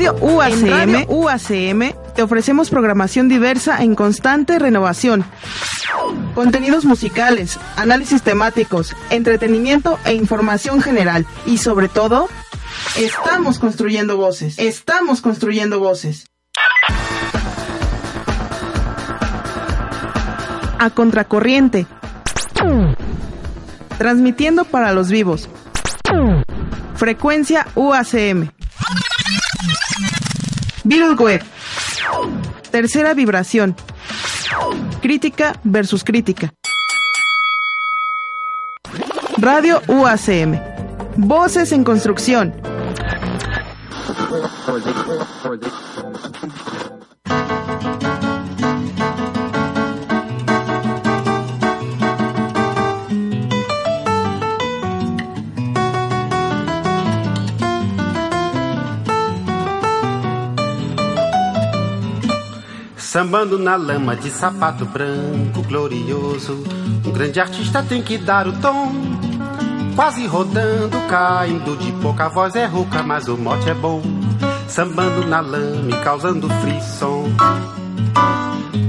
En Radio UACM, UACM te ofrecemos programación diversa en constante renovación. Contenidos musicales, análisis temáticos, entretenimiento e información general. Y sobre todo, estamos construyendo voces. Estamos construyendo voces. A contracorriente. Transmitiendo para los vivos. Frecuencia UACM. Beatle Web. Tercera vibración. Crítica versus crítica. Radio UACM. Voces en construcción. Sambando na lama de sapato branco glorioso. Um grande artista tem que dar o tom. Quase rodando, caindo de pouca voz é rouca, mas o mote é bom. Sambando na lama e causando frisson.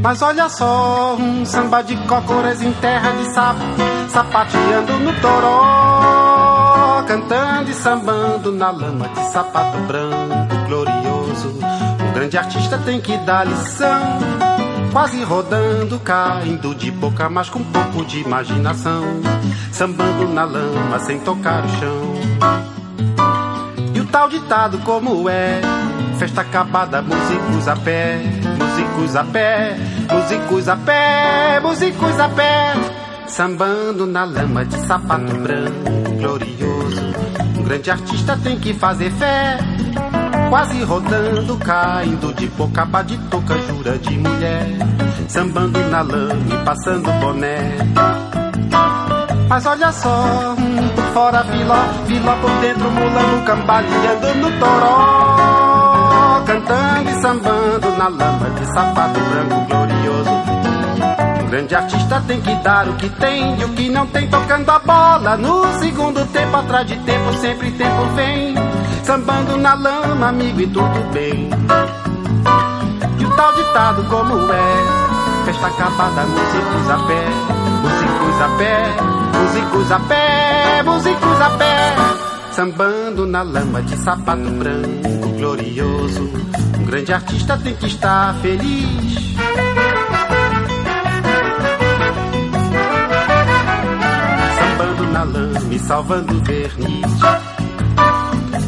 Mas olha só, um samba de cócoras em terra de sapo, sapateando no toró, cantando e sambando na lama de sapato branco grande artista tem que dar lição. Quase rodando, caindo de boca, mas com um pouco de imaginação. Sambando na lama sem tocar o chão. E o tal ditado como é? Festa acabada, músicos a pé, músicos a pé, músicos a pé, músicos a pé. Sambando na lama de sapato branco glorioso. Um grande artista tem que fazer fé quase rodando, caindo de boca de touca, jura de mulher, sambando na lama e passando boné. Mas olha só, hum, por fora filó, filó por dentro, mulando, cambaleando no toró, cantando e sambando na lama de sapato branco glorioso. Um grande artista tem que dar o que tem e o que não tem tocando a bola. No segundo tempo, atrás de tempo, sempre tempo vem sambando na lama, amigo, e tudo bem. E o tal ditado como é, festa acabada, músicos a pé, músicos a pé, músicos a pé, músicos a pé, sambando na lama de sapato branco glorioso. Um grande artista tem que estar feliz. Sambando na lama e salvando verniz.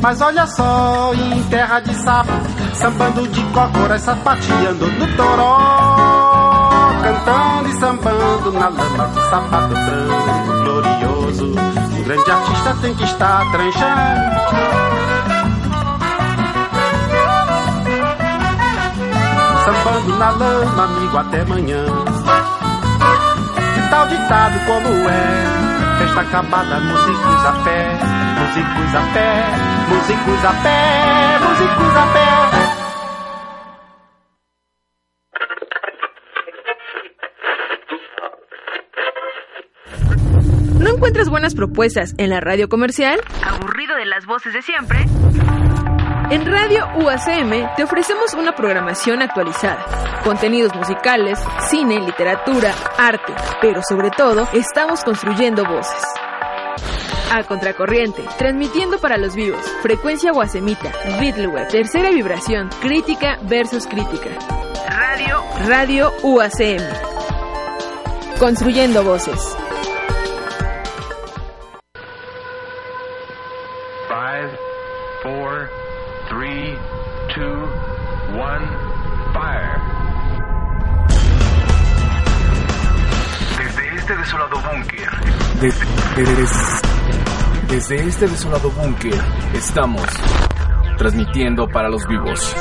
Mas olha só, em terra de sapo, sambando de cócoras, sapateando no toró, cantando e sambando na lama de sapato branco glorioso. Um grande artista tem que estar tranchando. Sambando na lama, amigo, até amanhã. E tal ditado como é, festa acabada, músicos a pé, músicos a pé, músicos a pé, músicos a pé. ¿No encuentras buenas propuestas en la radio comercial? ¿Aburrido de las voces de siempre? En Radio UACM te ofrecemos una programación actualizada, contenidos musicales, cine, literatura, arte, pero sobre todo estamos construyendo voces. A Contracorriente, transmitiendo para los vivos, frecuencia guasemita, Beatleweb, tercera vibración, crítica versus crítica. Radio, Radio UACM. Construyendo voces. Five, four, three, two, one, fire. Desde este desolado búnker. Des- des- Desde este desolado búnker estamos transmitiendo para los vivos.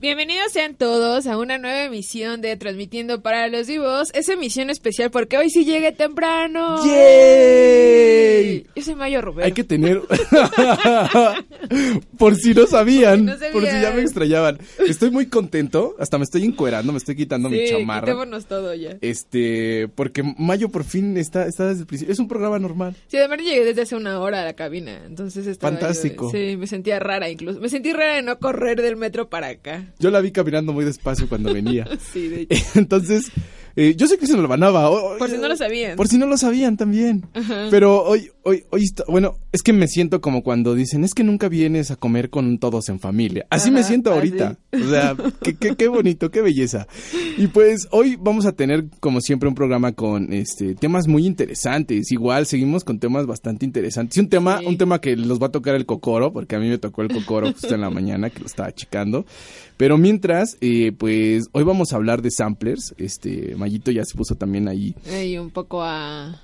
Bienvenidos sean todos a una nueva emisión de Transmitiendo para los Vivos. Es emisión especial porque hoy sí llegué temprano. ¡Yay! Yo soy Mayo Rubén. Hay que tener. por si no sabían. Por si no por si ya me extrañaban. Estoy muy contento. Hasta me estoy encuerando, me estoy quitando mi Sí, chamarra. quitémonos todo ya. Este, porque Mayo por fin está, está desde el principio. Es un programa normal. Sí, además llegué desde hace una hora a la cabina, entonces estaba yo- Fantástico. sí, me sentía rara incluso. Me sentí rara de no correr del metro para acá. Yo la vi caminando muy despacio cuando venía. Sí, de hecho. Entonces, eh, yo sé que se lo ganaba. O- Por si no lo sabían. Por si no lo sabían también. Ajá. Pero hoy, hoy, hoy, está- bueno, es que me siento como cuando dicen, es que nunca vienes a comer con todos en familia. Así me siento ahorita. O sea, qué, qué, qué bonito, qué belleza. Y pues hoy vamos a tener, como siempre, un programa con este temas muy interesantes. Igual seguimos con temas bastante interesantes. Y un tema, Sí. un tema que los va a tocar el cocoro, porque a mí me tocó el cocoro justo en la mañana, que lo estaba checando. Pero mientras, eh, pues hoy vamos a hablar de samplers. Este, Mayito ya se puso también ahí Ahí un poco a...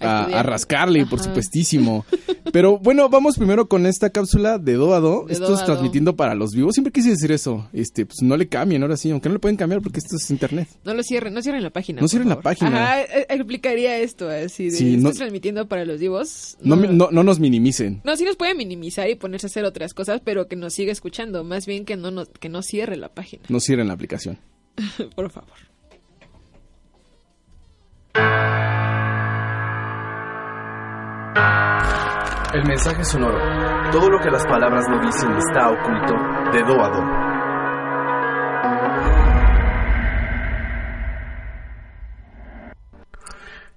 a, rascarle, por Ajá. supuestísimo. Pero bueno, vamos primero con esta cápsula de do a do. De esto do es do. transmitiendo para los vivos. Siempre quise decir eso. Este, pues no le cambien, ahora sí, aunque no le pueden cambiar porque esto es internet. No lo cierren, no cierren la página. No por cierren la página. Ajá, eh, explicaría esto, así de, Sí, no- transmitiendo para los vivos. No, no, no nos minimicen. No, sí nos puede minimizar y ponerse a hacer otras cosas, pero que nos siga escuchando. Más bien que no, nos, que no cierre la página, No cierren la aplicación. por favor. El mensaje sonoro. Todo lo que las palabras no dicen está oculto de do a do.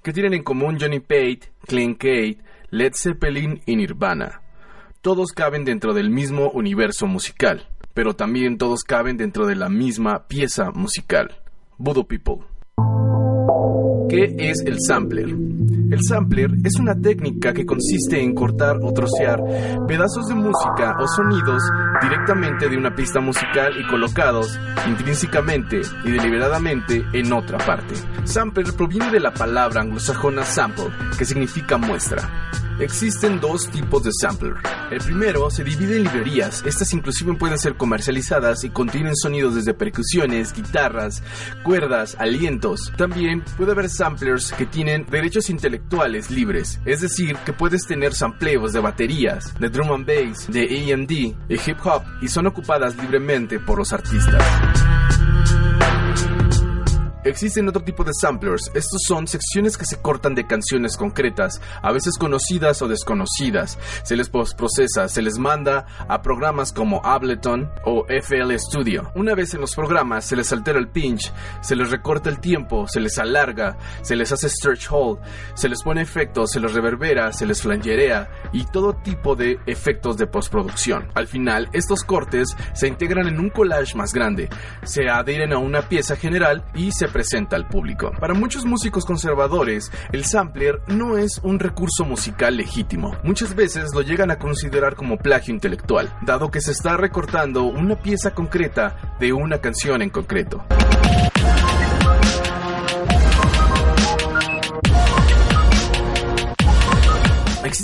¿Qué tienen en común Johnny Pate, Clean Kate, Led Zeppelin y Nirvana? Todos caben dentro del mismo universo musical, pero también todos caben dentro de la misma pieza musical. Voodoo People. ¿Qué es el sampler? El sampler es una técnica que consiste en cortar o trocear pedazos de música o sonidos directamente de una pista musical y colocados intrínsecamente y deliberadamente en otra parte. Sampler proviene de la palabra anglosajona sample, que significa muestra. Existen dos tipos de sampler. El primero se divide en librerías. Estas inclusive pueden ser comercializadas y contienen sonidos desde percusiones, guitarras, cuerdas, alientos. También puede haber samplers que tienen derechos intelectuales libres, es decir, que puedes tener sampleos de baterías, de drum and bass, de A&D, de hip hop y son ocupadas libremente por los artistas. Existen otro tipo de samplers. Estos son secciones que se cortan de canciones concretas, a veces conocidas o desconocidas. Se les postprocesa, se les manda a programas como Ableton o FL Studio. Una vez en los programas se les altera el pinch, se les recorta el tiempo, se les alarga, se les hace stretch hold, se les pone efectos, se les reverbera, se les flangerea y todo tipo de efectos de postproducción. Al final, estos cortes se integran en un collage más grande, se adhieren a una pieza general y se presenta al público. Para muchos músicos conservadores, el sampler no es un recurso musical legítimo. Muchas veces lo llegan a considerar como plagio intelectual, dado que se está recortando una pieza concreta de una canción en concreto.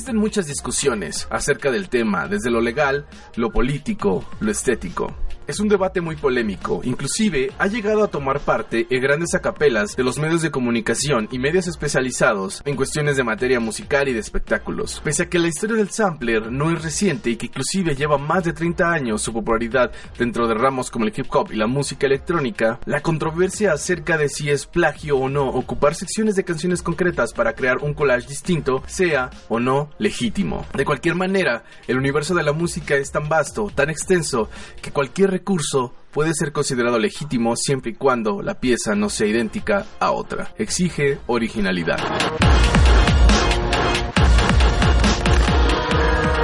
Existen muchas discusiones acerca del tema, desde lo legal, lo político, lo estético. Es un debate muy polémico, inclusive ha llegado a tomar parte en grandes acapelas de los medios de comunicación y medios especializados en cuestiones de materia musical y de espectáculos. Pese a que la historia del sampler no es reciente y que inclusive lleva más de 30 años su popularidad dentro de ramos como el hip hop y la música electrónica, la controversia acerca de si es plagio o no ocupar secciones de canciones concretas para crear un collage distinto sea o no legítimo. De cualquier manera, el universo de la música es tan vasto, tan extenso, que cualquier recurso puede ser considerado legítimo siempre y cuando la pieza no sea idéntica a otra. Exige originalidad.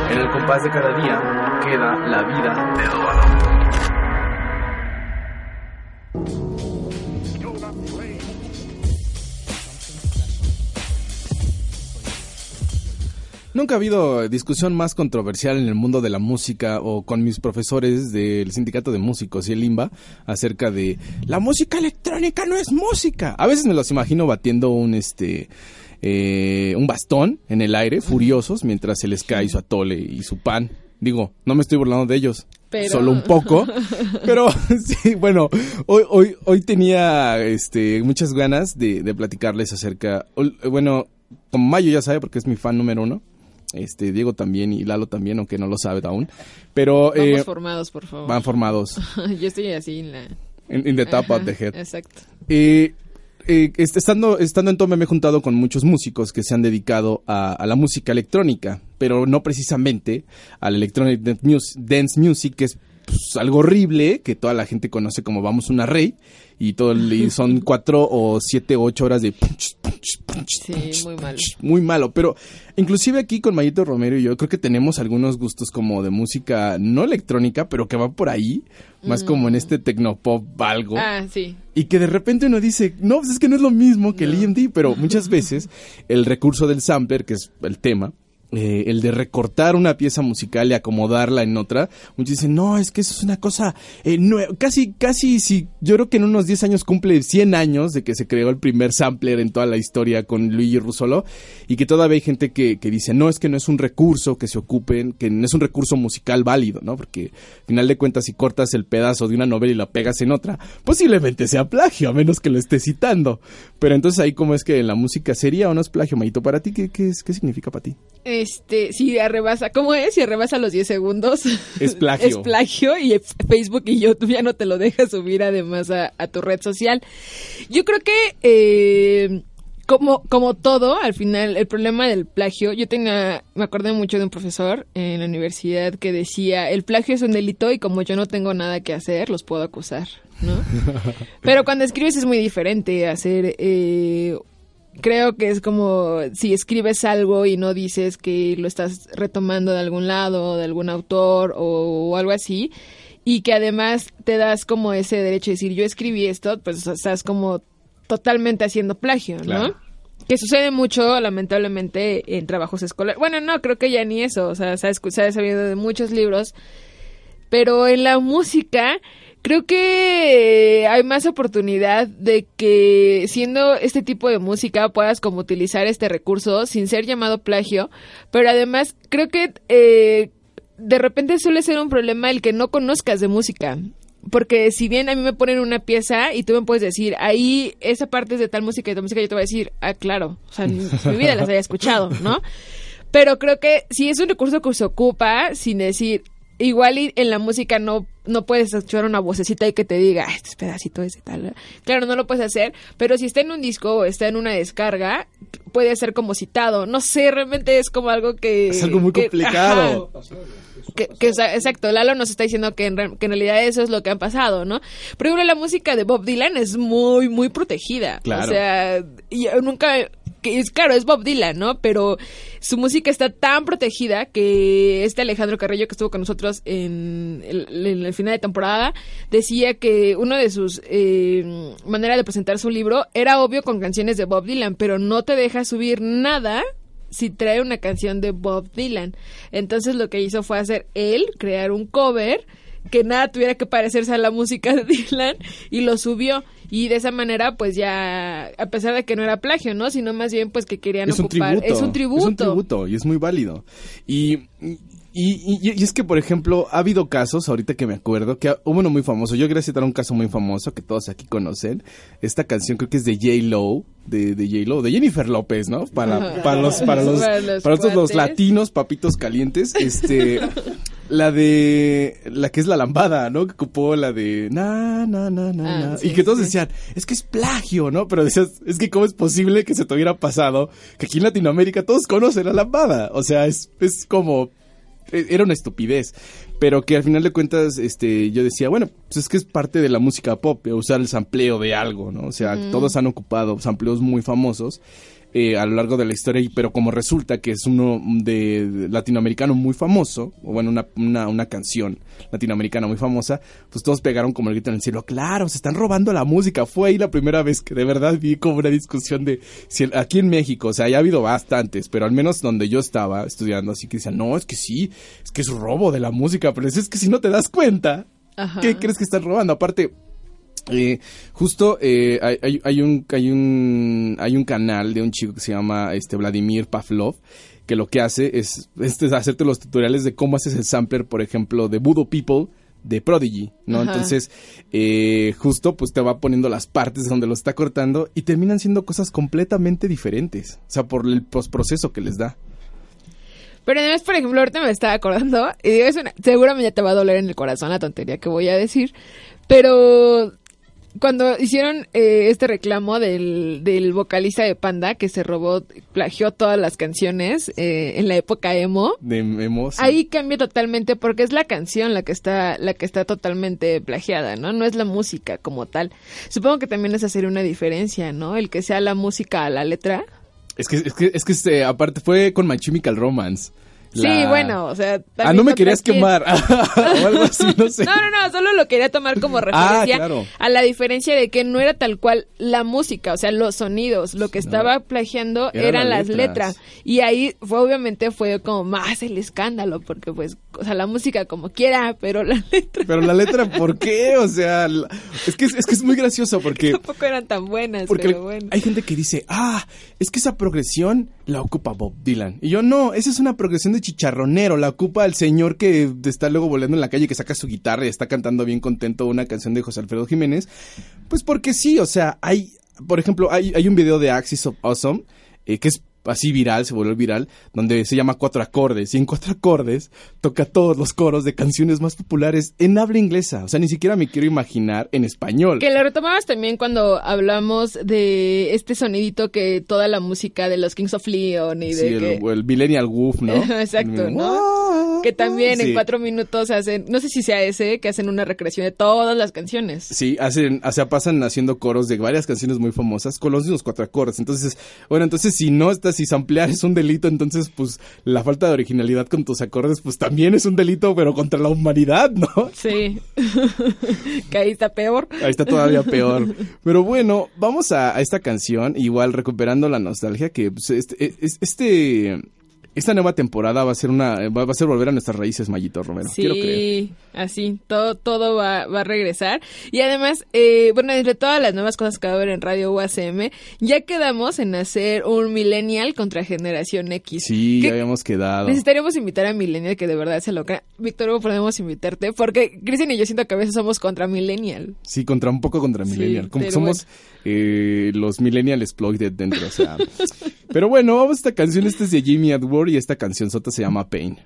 En el compás de cada día queda la vida de Eduardo. Nunca ha habido discusión más controversial en el mundo de la música o con mis profesores del Sindicato de Músicos y el IMBA acerca de la música electrónica no es música. A veces me los imagino batiendo un este eh, un bastón en el aire, furiosos, mientras se les cae su atole y su pan. Digo, no me estoy burlando de ellos, solo un poco. Pero sí, bueno, hoy, hoy, hoy tenía este, muchas ganas de, de platicarles acerca, bueno, como Mayo ya sabe porque es mi fan número uno, este Diego también y Lalo también, aunque no lo sabe aún. Pero Vamos eh, formados, por favor. Van formados. Yo estoy así en la in, the top of the head. Exacto. Eh, eh, estando, estando en Tome me he juntado con muchos músicos que se han dedicado a, a la música electrónica, pero no precisamente al electronic dance music, que es pues, algo horrible que toda la gente conoce como vamos una rey y todo son cuatro o siete o ocho horas de sí, muy malo. Muy malo, pero inclusive aquí con Mayito Romero y yo creo que tenemos algunos gustos como de música no electrónica, pero que va por ahí, más como en mm. este tecnopop algo. Ah, sí. Y que de repente uno dice, no, pues es que no es lo mismo que el EMD, pero muchas veces el recurso del sampler, que es el tema, eh, el de recortar una pieza musical y acomodarla en otra, muchos dicen, no, es que eso es una cosa eh, casi, casi, si yo creo que en unos 10 años cumple 100 años de que se creó el primer sampler en toda la historia con Luigi Russolo, y que todavía hay gente que, que dice, no, es que no es un recurso que se ocupen, que no es un recurso musical válido, ¿no? Porque al final de cuentas, si cortas el pedazo de una novela y la pegas en otra, posiblemente sea plagio, a menos que lo esté citando. Pero entonces ahí, ¿cómo es que la música sería o no es plagio, Mayito? ¿Para ti qué, qué, qué significa para ti? Este, si arrebasa, ¿cómo es? Si arrebasa los 10 segundos. Es plagio. es plagio y Facebook y YouTube ya no te lo deja subir además a, tu red social. Yo creo que, eh, como, como todo, al final, el problema del plagio, yo tenía, me acordé mucho de un profesor en la universidad que decía, el plagio es un delito y como yo no tengo nada que hacer, los puedo acusar, ¿no? Pero cuando escribes es muy diferente hacer eh, creo que es como si escribes algo y no dices que lo estás retomando de algún lado, de algún autor o, algo así, y que además te das como ese derecho de decir yo escribí esto, pues estás como totalmente haciendo plagio, ¿no? Que sucede mucho, lamentablemente, en trabajos escolares. Bueno, no, creo que ya ni eso, o sea, se ha, se ha sabido de muchos libros, pero en la música creo que hay más oportunidad de que siendo este tipo de música puedas como utilizar este recurso sin ser llamado plagio, pero además creo que eh, de repente suele ser un problema el que no conozcas de música. Porque si bien a mí me ponen una pieza y tú me puedes decir, ahí esa parte es de tal música y tal música, yo te voy a decir, ah, claro, o sea, mi vida las había escuchado, ¿no? Pero creo que si es un recurso que se ocupa sin decir, igual en la música no, no puedes escuchar una vocecita y que te diga, este pedacito es de tal. Claro, no lo puedes hacer, pero si está en un disco o está en una descarga, puede ser como citado. No sé, realmente es como algo que... Es algo muy complicado. Que, exacto, Lalo nos está diciendo que en, que en, realidad eso es lo que ha pasado, ¿no? Por ejemplo, la música de Bob Dylan es muy, muy protegida. Claro. O sea, yo nunca que es claro, es Bob Dylan, ¿no? Pero su música está tan protegida que este Alejandro Carrillo que estuvo con nosotros en el, final de temporada decía que una de sus eh, maneras de presentar su libro era obvio con canciones de Bob Dylan, pero no te deja subir nada si trae una canción de Bob Dylan. Entonces lo que hizo fue hacer él, crear un cover que nada tuviera que parecerse a la música de Dylan y lo subió y de esa manera pues ya a pesar de que no era plagio no sino más bien pues que querían es ocupar un tributo, es un tributo es un tributo y es muy válido y y, y, es que, por ejemplo, ha habido casos, ahorita que me acuerdo, que hubo uno muy famoso. Yo quería citar un caso muy famoso que todos aquí conocen. Esta canción creo que es de J-Lo, de, de J-Lo, de Jennifer López, ¿no? Para, para los, para los, para los, los latinos, papitos calientes. Este, la de la que es la lambada, ¿no? Que ocupó la de na na na na, ah, y que todos decían, es que es plagio, ¿no? Pero decías, es que cómo es posible que se te hubiera pasado que aquí en Latinoamérica todos conocen la lambada, o sea, es es como e, era una estupidez, pero que al final de cuentas este yo decía, bueno, pues es que es parte de la música pop, usar el sampleo de algo, ¿no? O sea, todos han ocupado sampleos muy famosos eh, a lo largo de la historia, y- pero como resulta que es uno de latinoamericano muy famoso, o bueno, una, una, una canción latinoamericana muy famosa, pues todos pegaron como el grito en el cielo, claro, se están robando la música. Fue ahí la primera vez que de verdad vi como una discusión de si el- aquí en México, o sea, ya ha habido bastantes, pero al menos donde yo estaba estudiando, así que decían, no, es que sí, es que es robo de la música, pero es que si no te das cuenta, Ajá. ¿qué crees que están robando? Aparte, eh, justo eh, hay, un hay un hay un canal de un chico que se llama este Vladimir Pavlov que lo que hace es, es hacerte los tutoriales de cómo haces el sampler, por ejemplo, de Voodoo People de Prodigy, ¿no? Ajá. Entonces, eh, justo pues te va poniendo las partes donde lo está cortando y terminan siendo cosas completamente diferentes, o sea, por el postproceso que les da. Pero además, por ejemplo, ahorita me estaba acordando, y digo, es una- seguramente ya te va a doler en el corazón la tontería que voy a decir, pero cuando hicieron eh, este reclamo del, del vocalista de Panda que se robó, plagió todas las canciones eh, en la época emo, De emo, sí. ahí cambia totalmente porque es la canción la que está la que está totalmente plagiada, ¿no? No es la música como tal. Supongo que también es hacer una diferencia, ¿no? El que sea la música a la letra. Es que, es que, es que este, aparte fue con My Chemical Romance. Sí, bueno, o sea... Ah, no me querías quemar. o algo así, no sé. No, no, no, solo lo quería tomar como Ah, referencia claro. a la diferencia de que no era tal cual la música, o sea, los sonidos, lo que estaba plagiando Eran eran las las letras. letras. Y ahí fue obviamente fue como más el escándalo, porque pues, o sea, la música como quiera, pero la letra Pero la letra, ¿por qué? O sea, la- es que es, es que es muy gracioso porque, tampoco eran tan buenas, porque pero bueno. hay gente que dice, ah, es que esa progresión la ocupa Bob Dylan. Y yo, no, esa es una progresión de chicharronero, la ocupa el señor que está luego volando en la calle, que saca su guitarra y está cantando bien contento una canción de José Alfredo Jiménez. Pues porque sí, o sea, hay, por ejemplo, hay, hay un video de Axis of Awesome, eh, que es así viral, se volvió viral, donde se llama Cuatro Acordes. Y en Cuatro Acordes toca todos los coros de canciones más populares en habla inglesa. O sea, ni siquiera me quiero imaginar en español. Que lo retomabas también cuando hablamos de este sonidito que toda la música de los Kings of Leon y de Sí, que... el, el Millennial Woof, ¿no? Exacto, El- ¿no? Que también Sí. en cuatro minutos hacen, no sé si sea ese, que hacen una recreación de todas las canciones. Sí, hacen, o sea, pasan haciendo coros de varias canciones muy famosas con los mismos cuatro acordes. Entonces, bueno, entonces si no estás, si samplear es un delito, entonces pues la falta de originalidad con tus acordes pues también es un delito, pero contra la humanidad, ¿no? Sí. que ahí está peor. Ahí está todavía peor. Pero bueno, vamos a, a esta canción, igual recuperando la nostalgia, que pues, este, es- este, esta nueva temporada va a ser una, va va a ser volver a nuestras raíces, Mayito Romero. Quiero creer. Sí, así, todo, todo va, va a regresar. Y además, eh, bueno, entre todas las nuevas cosas que va a haber en Radio UACM, ya quedamos en hacer un Millennial contra Generación X. Sí, ya habíamos quedado. Necesitaríamos invitar a Millennial que de verdad se lo crea. Víctor, ¿cómo podemos invitarte? Porque Cristian y yo siento que a veces somos contra Millennial. Sí, contra un poco contra Sí, Millennial. Como que pero somos eh, los Millennial Exploited dentro, o sea. pero bueno, vamos a esta canción. Esta es de Jimmy Edward y esta canción sota se llama Pain.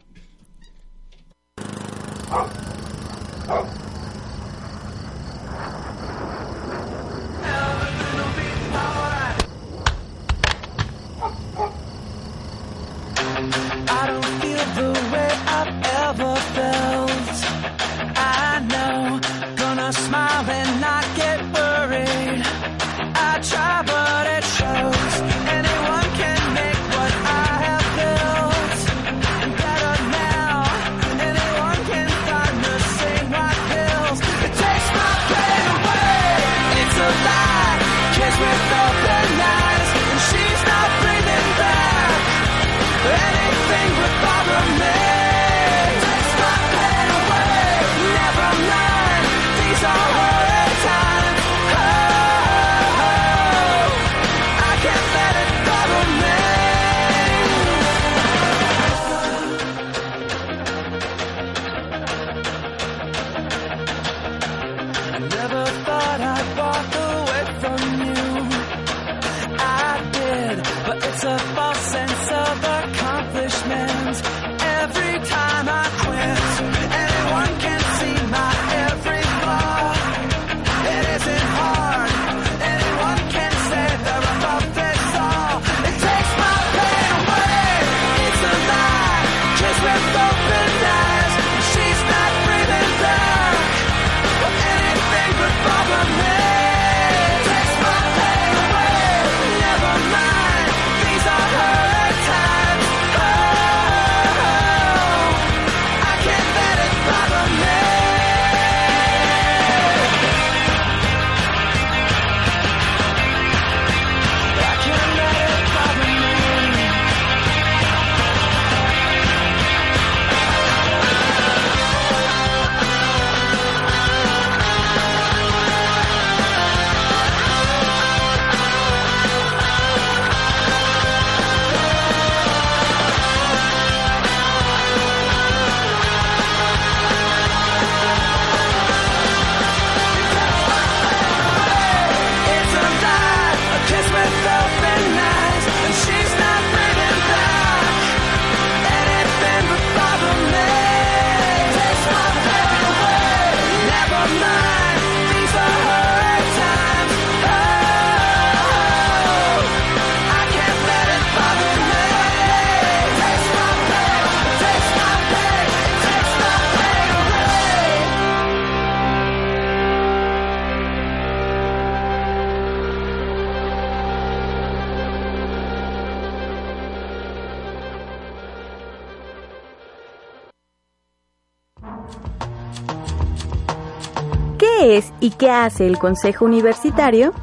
¿Qué es y qué hace el Consejo Universitario?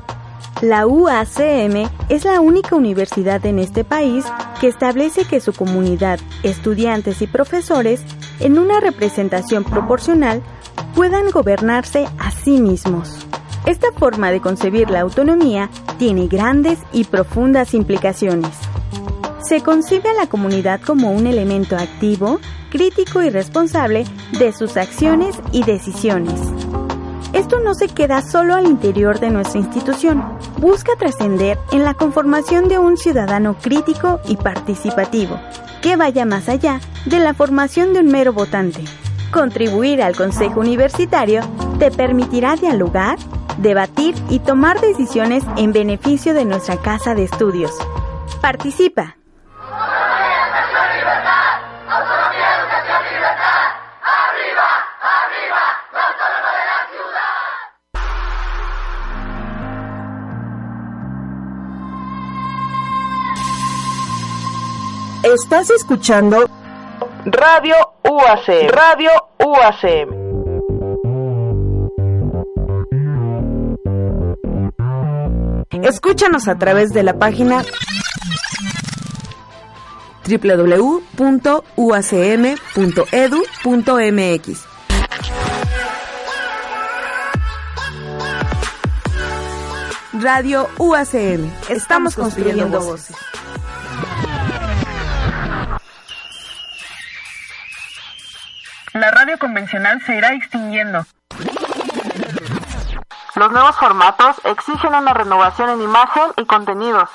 La UACM es la única universidad en este país que establece que su comunidad, estudiantes y profesores, en una representación proporcional, puedan gobernarse a sí mismos. Esta forma de concebir la autonomía tiene grandes y profundas implicaciones. Se concibe a la comunidad como un elemento activo, crítico y responsable de sus acciones y decisiones. Esto no se queda solo al interior de nuestra institución, busca trascender en la conformación de un ciudadano crítico y participativo, que vaya más allá de la formación de un mero votante. Contribuir al Consejo Universitario te permitirá dialogar, debatir y tomar decisiones en beneficio de nuestra casa de estudios. Participa. Estás escuchando Radio UACM. Radio UACM. Escúchanos a través de la página www.uacm.edu.mx. Radio UACM. Estamos construyendo voces. La radio convencional se irá extinguiendo. Los nuevos formatos exigen una renovación en imagen y contenidos.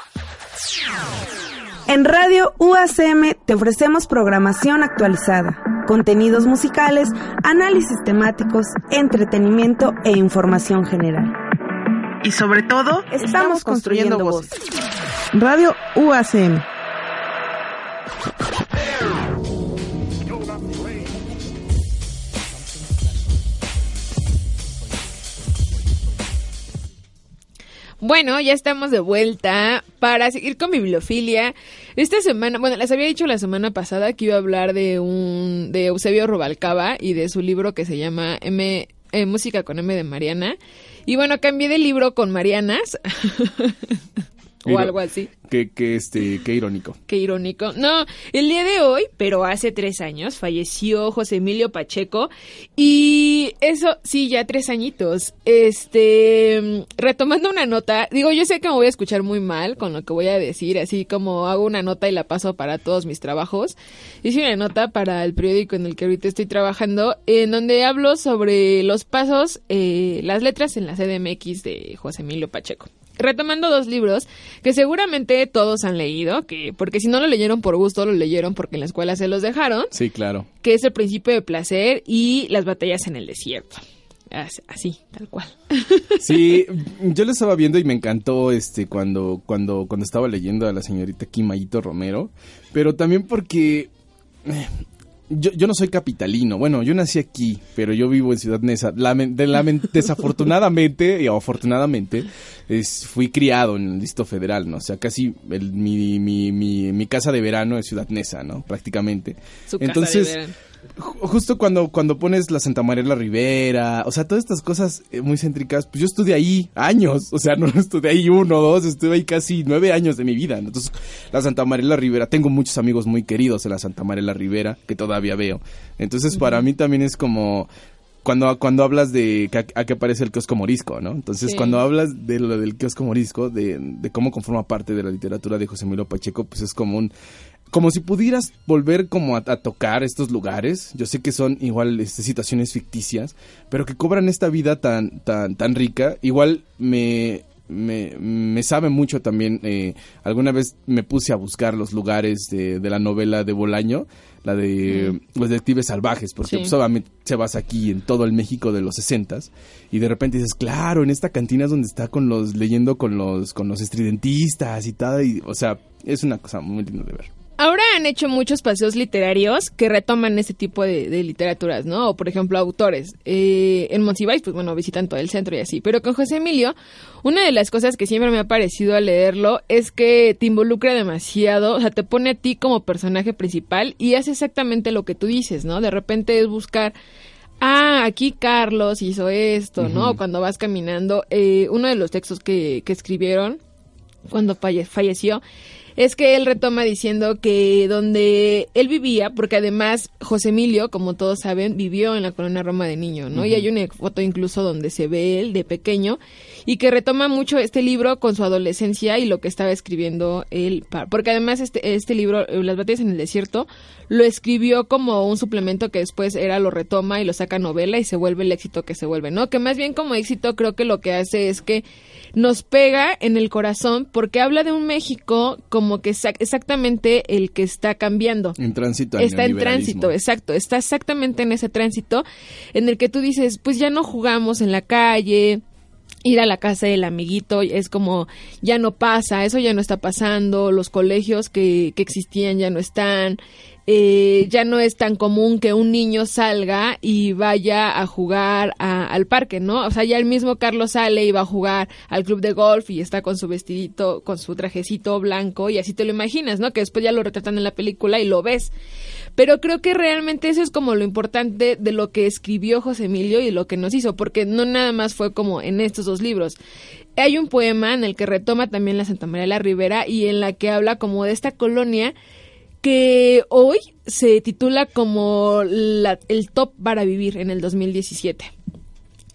En Radio UACM te ofrecemos programación actualizada, contenidos musicales, análisis temáticos, entretenimiento e información general. Y sobre todo, estamos, construyendo, voces. Radio UACM. Bueno, ya estamos de vuelta para seguir con bibliofilia. Esta semana, bueno, les había dicho la semana pasada que iba a hablar de un de Eusebio Rubalcaba y de su libro que se llama M eh, Música con M de Mariana. Y bueno, cambié de libro con Marianas. o algo así. Qué, qué, este, qué irónico. Qué irónico. No, el día de hoy, pero hace tres años, falleció José Emilio Pacheco. Y eso, sí, ya tres añitos. Este, retomando una nota, digo, yo sé que me voy a escuchar muy mal con lo que voy a decir, así como hago una nota y la paso para todos mis trabajos. Hice una nota para el periódico en el que ahorita estoy trabajando, en donde hablo sobre los pasos, eh, las letras en la CDMX de José Emilio Pacheco retomando dos libros que seguramente todos han leído, que porque si no lo leyeron por gusto, lo leyeron porque en la escuela se los dejaron. Sí, claro. Que es El principio de placer y Las batallas en el desierto. Así, tal cual. Sí, yo lo estaba viendo y me encantó este cuando cuando cuando estaba leyendo a la señorita Kimayito Romero, pero también porque eh, yo, yo no soy capitalino. Bueno, yo nací aquí, pero yo vivo en Ciudad Neza. desafortunadamente y afortunadamente es, fui criado en el Distrito Federal, ¿no? O sea, casi el, mi, mi, mi, mi, casa de verano es Ciudad Neza, ¿no? Prácticamente. Su Entonces, casa de verano. Justo cuando, cuando pones la Santa María la Ribera, o sea, todas estas cosas eh, muy céntricas, pues yo estudié ahí años, o sea, no estudié ahí uno, dos, estuve ahí casi nueve años de mi vida. Entonces, la Santa María la Ribera, tengo muchos amigos muy queridos en la Santa María la Ribera, que todavía veo. Entonces, para mí también es como cuando, cuando hablas de que a, qué aparece el kiosco morisco, ¿no? Entonces, Sí. cuando hablas de lo del kiosco morisco, de, de cómo conforma parte de la literatura de José Emilio Pacheco, pues es como un como si pudieras volver como a, a tocar estos lugares. Yo sé que son igual este, situaciones ficticias, pero que cobran esta vida tan tan tan rica. Igual me me, me sabe mucho también. eh, alguna vez me puse a buscar los lugares de, de la novela de Bolaño, la de Los Detectives Salvajes, porque Sí. pues, obviamente se vas aquí en todo el México de los sesentas y de repente dices, claro, en esta cantina es donde está con los leyendo con los con los estridentistas y tal, y, o sea, es una cosa muy linda de ver. Ahora han hecho muchos paseos literarios que retoman este tipo de, de literaturas, ¿no? O, por ejemplo, autores. Eh, en Monsiváis, pues bueno, visitan todo el centro y así. Pero con José Emilio, una de las cosas que siempre me ha parecido al leerlo es que te involucra demasiado, o sea, te pone a ti como personaje principal y hace exactamente lo que tú dices, ¿no? De repente es buscar ah, aquí Carlos hizo esto, ¿no? Cuando vas caminando, eh, uno de los textos que, que escribieron cuando falle- falleció es que él retoma diciendo que donde él vivía, porque además José Emilio, como todos saben, vivió en la colonia Roma de niño, ¿no? Y hay una foto incluso donde se ve él de pequeño y que retoma mucho este libro con su adolescencia y lo que estaba escribiendo él, porque además este, este libro, eh, Las batallas en el desierto, lo escribió como un suplemento que después era lo retoma y lo saca novela y se vuelve el éxito que se vuelve, ¿no? Que más bien como éxito creo que lo que hace es que nos pega en el corazón porque habla de un México como que exac- exactamente el que está cambiando. En tránsito Está en tránsito, exacto. Está exactamente en ese tránsito en el que tú dices, pues ya no jugamos en la calle, ir a la casa del amiguito es como ya no pasa, eso ya no está pasando, los colegios que, que existían ya no están, eh, ya no es tan común que un niño salga y vaya a jugar a- al parque, ¿no? O sea, ya el mismo Carlos sale y va a jugar al club de golf y está con su vestidito, con su trajecito blanco y así te lo imaginas, ¿no? Que después ya lo retratan en la película y lo ves. Pero creo que realmente eso es como lo importante de lo que escribió José Emilio y lo que nos hizo, porque no nada más fue como en estos dos libros. Hay un poema en el que retoma también la Santa María de la Ribera y en la que habla como de esta colonia que hoy se titula como la- el top para vivir en el 2017.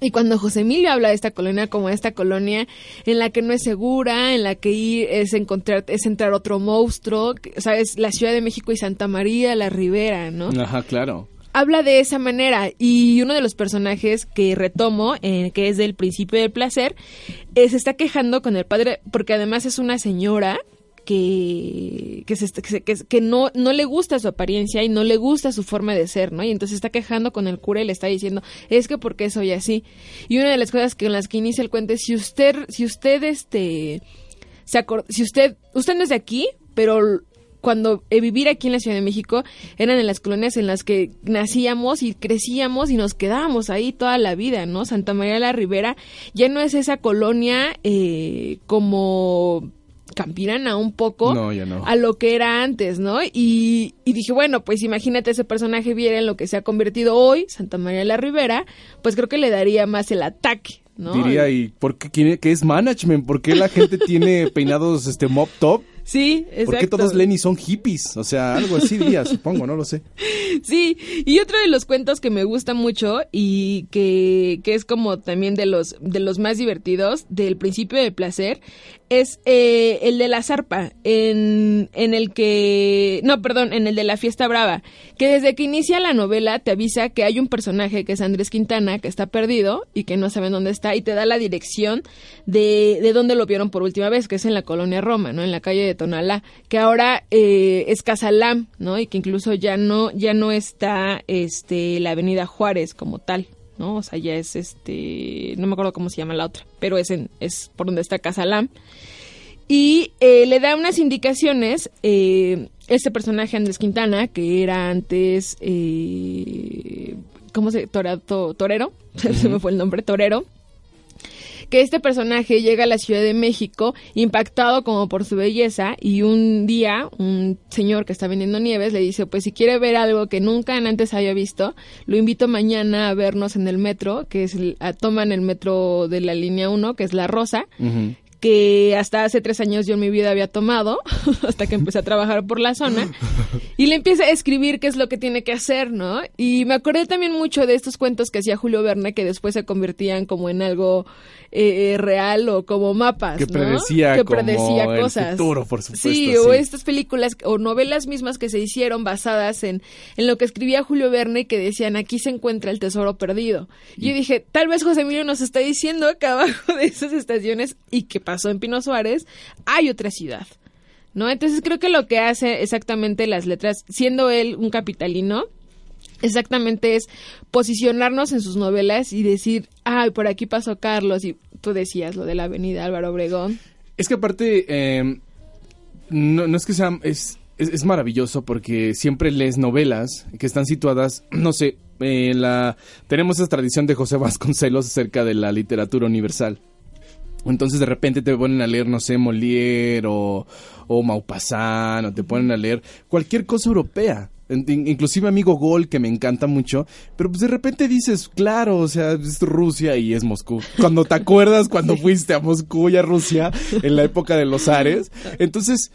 Y cuando José Emilio habla de esta colonia como esta colonia en la que no es segura, en la que ir es encontrar, es entrar otro monstruo, ¿sabes? La Ciudad de México y Santa María, la Ribera, ¿no? Ajá, claro. habla de esa manera y uno de los personajes que retomo, eh, que es del principio del placer, eh, se está quejando con el padre porque además es una señora que que, se que, no no le gusta su apariencia y no le gusta su forma de ser, ¿no? Y entonces está quejando con el cura y le está diciendo, "Es que por qué soy así." Y una de las cosas que en las que inicia el cuento es si usted si usted este se acor- si usted usted no es de aquí, pero cuando eh, vivir aquí en la Ciudad de México eran en las colonias en las que nacíamos y crecíamos y nos quedábamos ahí toda la vida, ¿no? Santa María de la Ribera ya no es esa colonia eh, como campirana un poco No, ya no. a lo que era antes, ¿no? Y, y dije, bueno, pues imagínate ese personaje viera en lo que se ha convertido hoy, Santa María de la Ribera, pues creo que le daría más el ataque, ¿no? Diría, ¿y por qué, qué es management? ¿Por qué la gente tiene peinados este mop top? Sí, exacto. ¿Por qué todos Lenny son hippies? O sea, algo así diría, supongo, no lo sé. Sí, y otro de los cuentos que me gusta mucho y que, que es como también de los, de los más divertidos del principio del placer es eh, el de la zarpa, en, en el que, no, perdón, en el de la fiesta brava, que desde que inicia la novela te avisa que hay un personaje que es Andrés Quintana, que está perdido y que no saben dónde está, y te da la dirección de, de dónde lo vieron por última vez, que es en la colonia Roma, ¿no? En la calle de Tonalá, que ahora eh, es Casalam, ¿no? Y que incluso ya no, ya no está este, la avenida Juárez como tal. ¿no? O sea, ya es este, no me acuerdo cómo se llama la otra, pero es en, es por donde está Casalam. Y eh, le da unas indicaciones, eh, este personaje Andrés Quintana, que era antes, eh, ¿cómo se? Tora- to- torero, se me fue el nombre, torero, que este personaje llega a la Ciudad de México impactado como por su belleza y un día un señor que está vendiendo nieves le dice pues si quiere ver algo que nunca antes había visto lo invito mañana a vernos en el metro que es toman el metro de la línea 1 que es la Rosa. Que hasta hace tres años yo en mi vida había tomado, hasta que empecé a trabajar por la zona, y le empieza a escribir qué es lo que tiene que hacer, ¿no? Y me acordé también mucho de estos cuentos que hacía Julio Verne, que después se convertían como en algo eh, real o como mapas, Que ¿no? predecía que como predecía el cosas. futuro, por supuesto, Sí, sí. o estas películas o novelas mismas que se hicieron basadas en, en lo que escribía Julio Verne y que decían aquí se encuentra el tesoro perdido. Y yo dije, tal vez José Emilio nos está diciendo que abajo de esas estaciones y que pasó en Pino Suárez hay otra ciudad. ¿No? Entonces creo que lo que hace exactamente las letras, siendo él un capitalino, exactamente es posicionarnos en sus novelas y decir, ay, por aquí pasó Carlos, y tú decías lo de la avenida Álvaro Obregón. Es que aparte, eh, no, no es que sea... Es, es, maravilloso porque siempre lees novelas que están situadas, no sé, eh, la, tenemos esa tradición de José Vasconcelos acerca de la literatura universal. Entonces de repente te ponen a leer, no sé, Molière o, o Maupassant, o te ponen a leer cualquier cosa europea. in- in- inclusive amigo Gol, que me encanta mucho, pero pues de repente dices, claro, o sea, es Rusia y es Moscú. Cuando te acuerdas cuando fuiste a Moscú y a Rusia en la época de los Ares, entonces...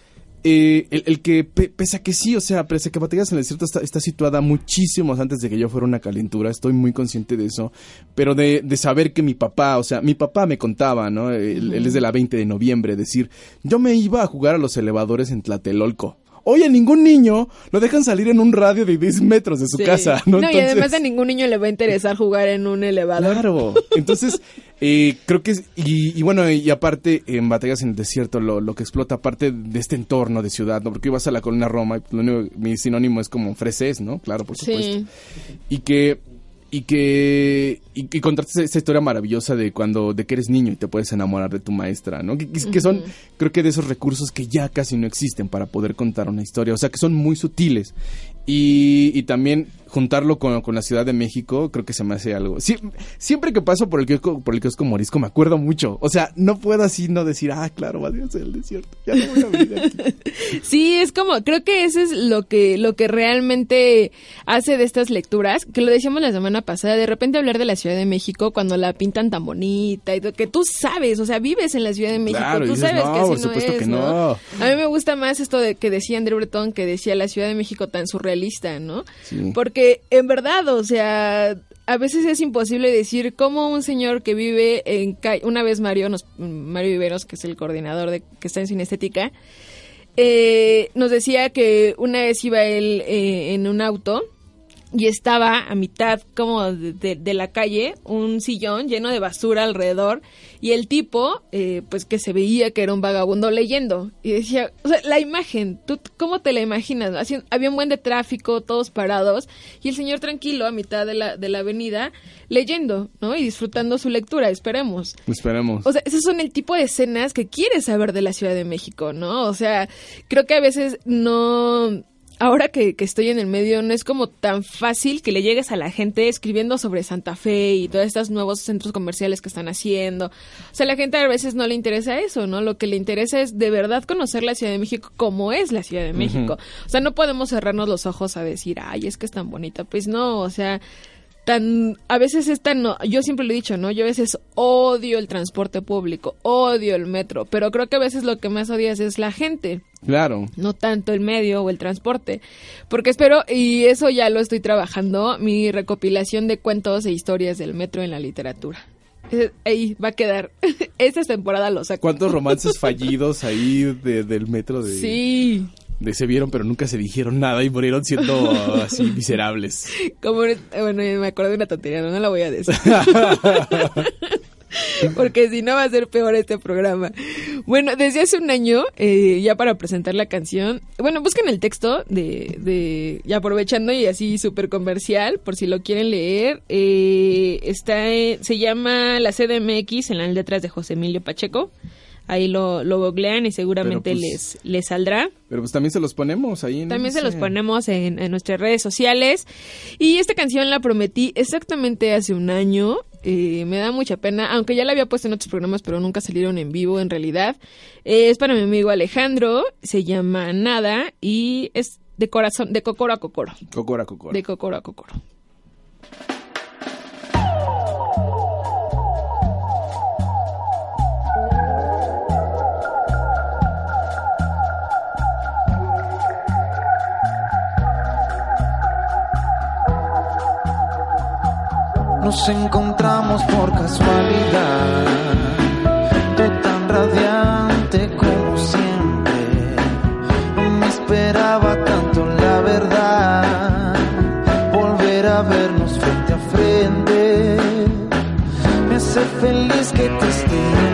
eh, el, el que, pe- pese a que sí, o sea, pese a que Batallas en el Desierto está, está situada muchísimos antes de que yo fuera una calentura, estoy muy consciente de eso, pero de, de saber que mi papá, o sea, mi papá me contaba, ¿no? Él, él es de la 20 de noviembre, decir, yo me iba a jugar a los elevadores en Tlatelolco. Hoy a ningún niño lo dejan salir en un radio de 10 metros de su Sí. casa, ¿no? y Entonces- además a ningún niño le va a interesar jugar en un elevador. Claro. Entonces, eh, creo que es, y, y bueno, y aparte, en Batallas en el Desierto, lo, lo que explota, aparte de este entorno de ciudad, ¿no? Porque ibas a la colonia Roma, y lo único- mi sinónimo es como freses, ¿no? Claro, por supuesto. Sí. Y que, y que, y, y contarte esa- historia maravillosa de cuando, de que eres niño y te puedes enamorar de tu maestra, ¿no? Que, que- que son, creo que de esos recursos que ya casi no existen para poder contar una historia, o sea, que son muy sutiles. Y, y también juntarlo con, con la Ciudad de México, creo que se me hace algo. Sie- siempre que paso por el kiosco, por el kiosco morisco, me acuerdo mucho. O sea, no puedo así no decir, ah, claro, va a ser el desierto. Ya no voy a venir aquí. Sí, es como, creo que eso es lo que, lo que realmente hace de estas lecturas, que lo decíamos la semana pasada, de repente hablar de la Ciudad de México cuando la pintan tan bonita y que tú sabes, o sea, vives en la Ciudad de México, Claro, tú dices, sabes "No, que así por no supuesto es, que ¿no? no. A mí me gusta más esto de que decía André Breton, que decía la Ciudad de México tan surrealista, ¿no? Sí. Porque en verdad, o sea, a veces es imposible decir cómo un señor que vive en una vez Mario nos, Mario Viveros, que es el coordinador de que está en Cinestética, eh, nos decía que una vez iba él eh, en un auto y estaba a mitad como de, de- de la calle un sillón lleno de basura alrededor y el tipo eh, pues que se veía que era un vagabundo leyendo y decía o sea la imagen tú cómo te la imaginas Así, había un buen de tráfico todos parados y el señor tranquilo a mitad de la de la avenida leyendo no y disfrutando su lectura esperemos Esperemos. o sea, esos son el tipo de escenas que quieres saber de la Ciudad de México, ¿no? O sea, creo que a veces no... Ahora que, que estoy en el medio, no es como tan fácil que le llegues a la gente escribiendo sobre Santa Fe y todos estos nuevos centros comerciales que están haciendo. O sea, la gente a veces no le interesa eso, ¿no? Lo que le interesa es de verdad conocer la Ciudad de México como es la Ciudad de México. O sea, no podemos cerrarnos los ojos a decir, ay, es que es tan bonita. Pues no, o sea, tan a veces es tan no, yo siempre lo he dicho no yo a veces odio el transporte público odio el metro pero creo que a veces lo que más odias es la gente. Claro. no tanto el medio o el transporte porque espero y eso ya lo estoy trabajando mi recopilación de cuentos e historias del metro en la literatura. Eh, ahí va a quedar. Esta temporada lo saco. ¿Cuántos romances fallidos ahí de- del metro de, sí se vieron pero nunca se dijeron nada y murieron siendo así miserables? Como, bueno, me acuerdo de una tontería, no, no la voy a decir. Porque si no va a ser peor este programa. Bueno, desde hace un año, eh, ya para presentar la canción, bueno, busquen el texto de, de y aprovechando y así súper comercial, por si lo quieren leer, eh, está, se llama La CDMX en las letras de José Emilio Pacheco. Ahí lo, lo googlean y seguramente pues, les, les saldrá. Pero pues también se los ponemos ahí en También se los ponemos en, en nuestras redes sociales. Y esta canción la prometí exactamente hace un año. Eh, me da mucha pena, aunque ya la había puesto en otros programas, pero nunca salieron en vivo en realidad. Eh, es para mi amigo Alejandro, se llama Nada y es de corazón, de cocoro a cocoro. Cocora, cocora. De cocoro a cocoro. Nos encontramos por casualidad, tú tan radiante como siempre. No me esperaba tanto, la verdad, volver a vernos frente a frente. Me hace feliz que te esté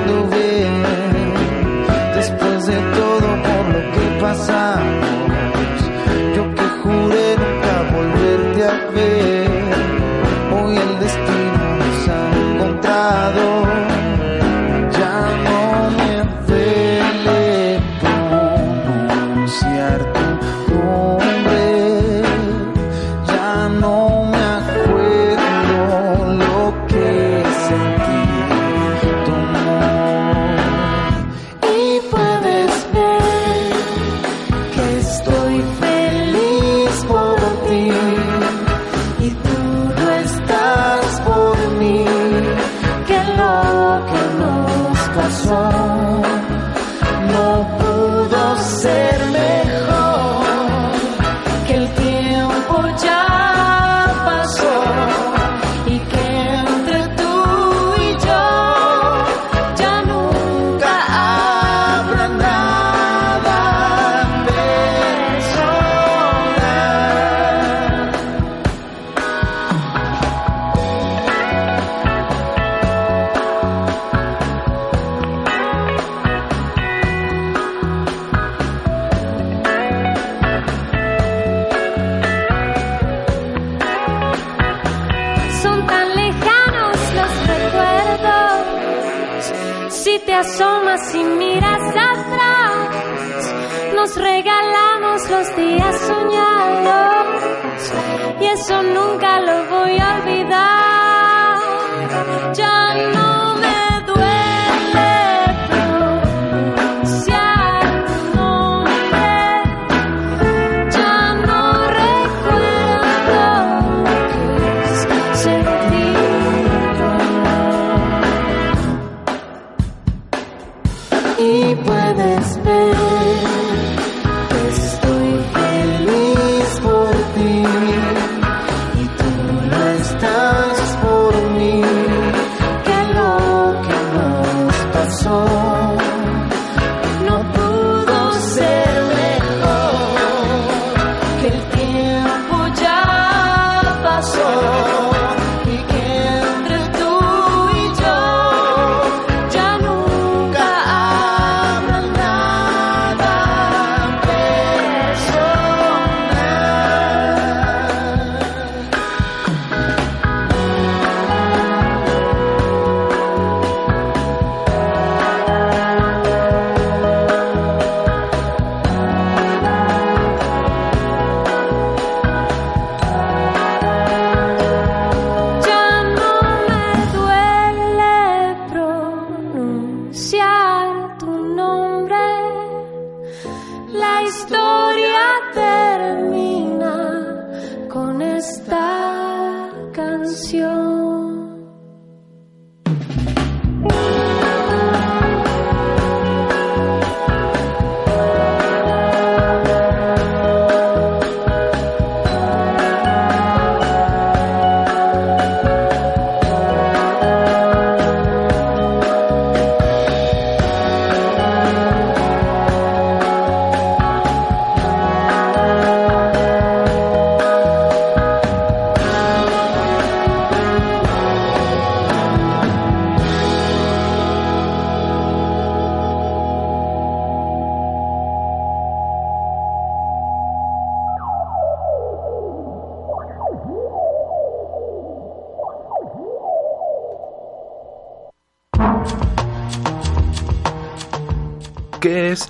asomas y miras atrás, nos regalamos los días soñados y eso nunca lo voy a olvidar.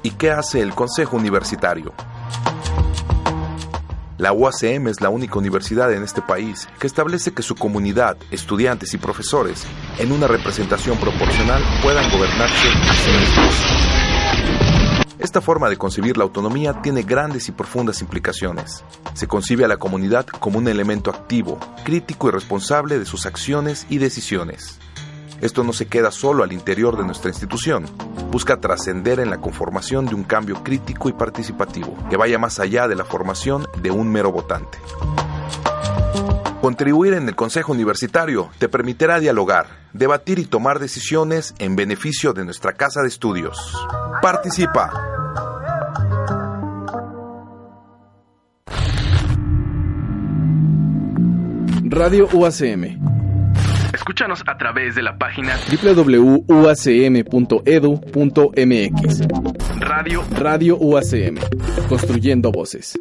Y qué hace el Consejo Universitario? La UACM es la única universidad en este país que establece que su comunidad, estudiantes y profesores, en una representación proporcional, puedan gobernarse a sí mismos. Esta forma de concebir la autonomía tiene grandes y profundas implicaciones. Se concibe a la comunidad como un elemento activo, crítico y responsable de sus acciones y decisiones. Esto no se queda solo al interior de nuestra institución, busca trascender en la conformación de un cambio crítico y participativo que vaya más allá de la formación de un mero votante. Contribuir en el Consejo Universitario te permitirá dialogar, debatir y tomar decisiones en beneficio de nuestra casa de estudios. Participa. Radio UACM. Escúchanos a través de la página www.uacm.edu.mx. Radio Radio UACM. Construyendo voces.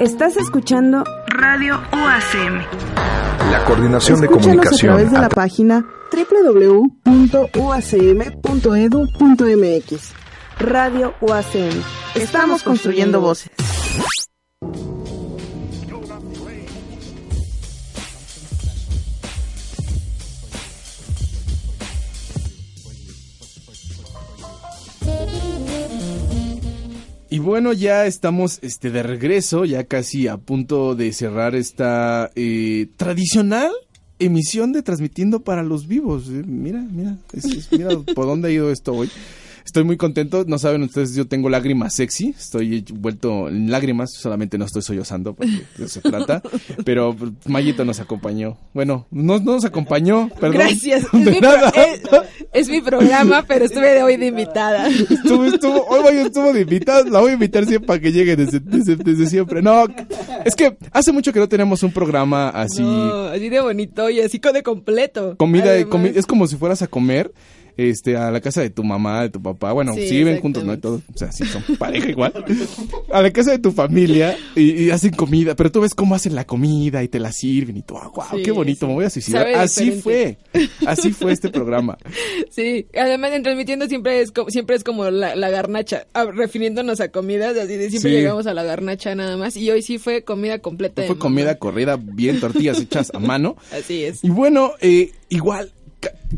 Estás escuchando Radio UACM. La coordinación de Escúchanos comunicación. a través de la página www.uacm.edu.mx. Radio UACM. Estamos construyendo voces. Bueno, ya estamos este, de regreso, ya casi a punto de cerrar esta eh, tradicional emisión de Transmitiendo para los Vivos. Eh, mira, mira, es- mira por dónde ha ido esto hoy. Estoy muy contento, no saben ustedes, yo tengo lágrimas sexy, estoy vuelto en lágrimas, solamente no estoy sollozando, porque de eso se trata, pero Mayito nos acompañó. Bueno, no, no nos acompañó, perdón. Gracias. Es mi, pro- nada. es- es mi programa, pero estuve de hoy de invitada. Estuvo, estuvo, hoy Mayo estuvo de invitada, la voy a invitar siempre para que llegue desde, desde, desde siempre. No, es que hace mucho que no tenemos un programa así, No, así de bonito y así con de completo. comida, comi- es como si fueras a comer este, a la casa de tu mamá, de tu papá, bueno, Sí, si viven juntos, ¿no? Y todo, o sea, si son pareja igual, a la casa de tu familia y, y hacen comida, pero tú ves cómo hacen la comida y te la sirven y tú, wow, Sí, qué bonito, sí. me voy a suicidar. Sabe Así diferente. fue, así fue este programa. Sí, además en transmitiendo siempre es como, siempre es como la, la garnacha, ah, refiriéndonos a comidas, así de siempre Sí. llegamos a la garnacha nada más y hoy sí fue comida completa. Fue comida corrida, bien tortillas hechas a mano. Así es. Y bueno, eh, igual,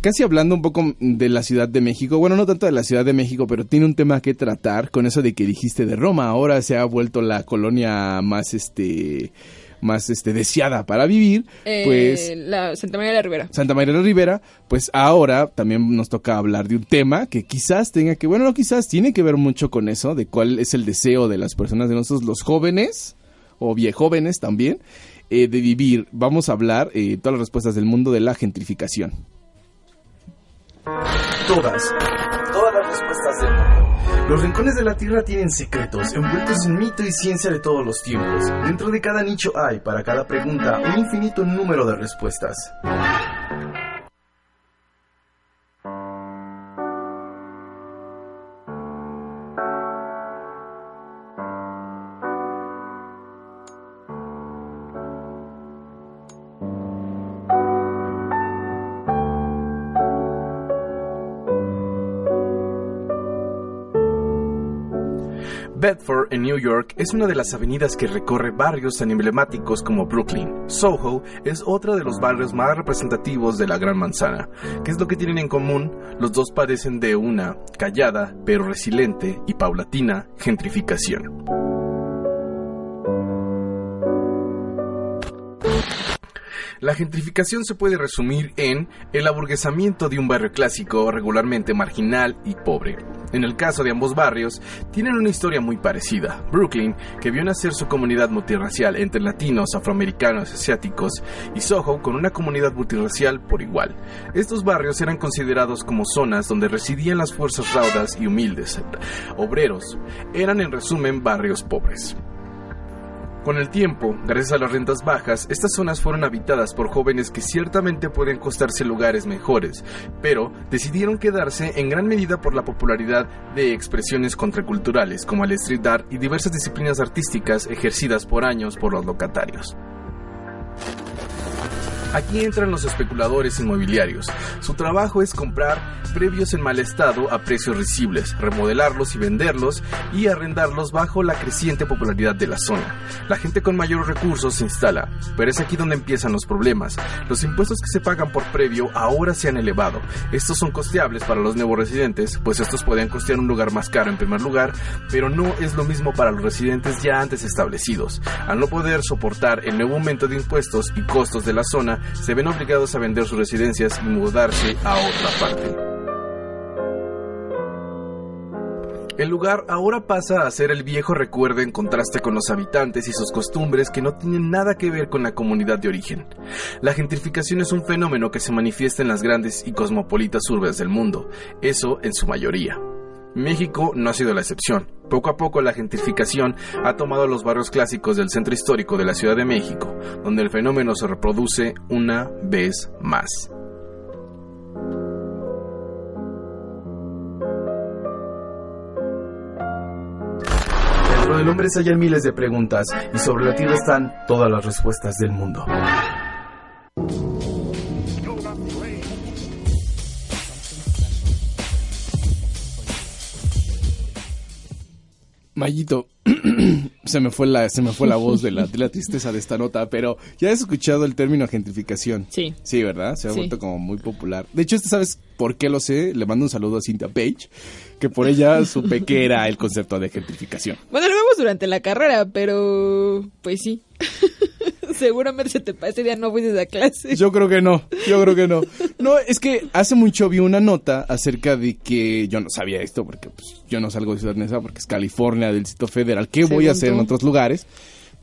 casi hablando un poco de la Ciudad de México, bueno, no tanto de la Ciudad de México, pero tiene un tema que tratar con eso de que dijiste de Roma, ahora se ha vuelto la colonia más, este, más, este, deseada para vivir, Eh, pues... la Santa María de la Rivera. Santa María de la Rivera, pues ahora también nos toca hablar de un tema que quizás tenga que, bueno, no quizás, tiene que ver mucho con eso, de cuál es el deseo de las personas de nosotros, los jóvenes, o viejóvenes también, eh, de vivir. Vamos a hablar, eh, todas las respuestas del mundo de la gentrificación. Todas, todas las respuestas del mundo. Los rincones de la Tierra tienen secretos, envueltos en mito y ciencia de todos los tiempos. Dentro de cada nicho hay, para cada pregunta, un infinito número de respuestas. Bedford, en New York, es una de las avenidas que recorre barrios tan emblemáticos como Brooklyn. Soho es otro de los barrios más representativos de la Gran Manzana. ¿Qué es lo que tienen en común? Los dos padecen de una callada, pero resiliente y paulatina gentrificación. La gentrificación se puede resumir en el aburguesamiento de un barrio clásico, regularmente marginal y pobre. En el caso de ambos barrios, tienen una historia muy parecida. Brooklyn, que vio nacer su comunidad multirracial entre latinos, afroamericanos, asiáticos, y Soho con una comunidad multirracial por igual. Estos barrios eran considerados como zonas donde residían las fuerzas raudas y humildes, obreros. Eran en resumen barrios pobres. Con el tiempo, gracias a las rentas bajas, estas zonas fueron habitadas por jóvenes que ciertamente pueden costarse lugares mejores, pero decidieron quedarse en gran medida por la popularidad de expresiones contraculturales como el street art y diversas disciplinas artísticas ejercidas por años por los locatarios. Aquí entran los especuladores inmobiliarios. Su trabajo es comprar previos en mal estado a precios risibles, remodelarlos y venderlos y arrendarlos bajo la creciente popularidad de la zona. La gente con mayores recursos se instala, pero es aquí donde empiezan los problemas. Los impuestos que se pagan por previo ahora se han elevado. Estos son costeables para los nuevos residentes, pues estos podían costear un lugar más caro en primer lugar, pero no es lo mismo para los residentes ya antes establecidos. Al no poder soportar el nuevo aumento de impuestos y costos de la zona, se ven obligados a vender sus residencias y mudarse a otra parte. El lugar ahora pasa a ser el viejo recuerdo en contraste con los habitantes y sus costumbres que no tienen nada que ver con la comunidad de origen. La gentrificación es un fenómeno que se manifiesta en las grandes y cosmopolitas urbes del mundo, eso en su mayoría. México no ha sido la excepción. Poco a poco la gentrificación ha tomado los barrios clásicos del centro histórico de la Ciudad de México, donde el fenómeno se reproduce una vez más. Dentro del hombre se hallan miles de preguntas y sobre la Tierra están todas las respuestas del mundo. Mayito, se me fue la, se me fue la voz de la, de la tristeza de esta nota, pero ya has escuchado el término gentrificación. Sí. Sí, ¿verdad? Se ha Sí. vuelto como muy popular. De hecho, este sabes por qué lo sé. Le mando un saludo a Cynthia Page, que por ella supe que era el concepto de gentrificación. Bueno, lo vemos durante la carrera, pero pues sí. Seguramente se te pasa ese día no fuiste a clase. Yo creo que no, yo creo que no. No, es que hace mucho vi una nota acerca de que yo no sabía esto porque pues, yo no salgo de Ciudad Neza porque es California del Distrito Federal. ¿Qué voy a hacer en otros lugares?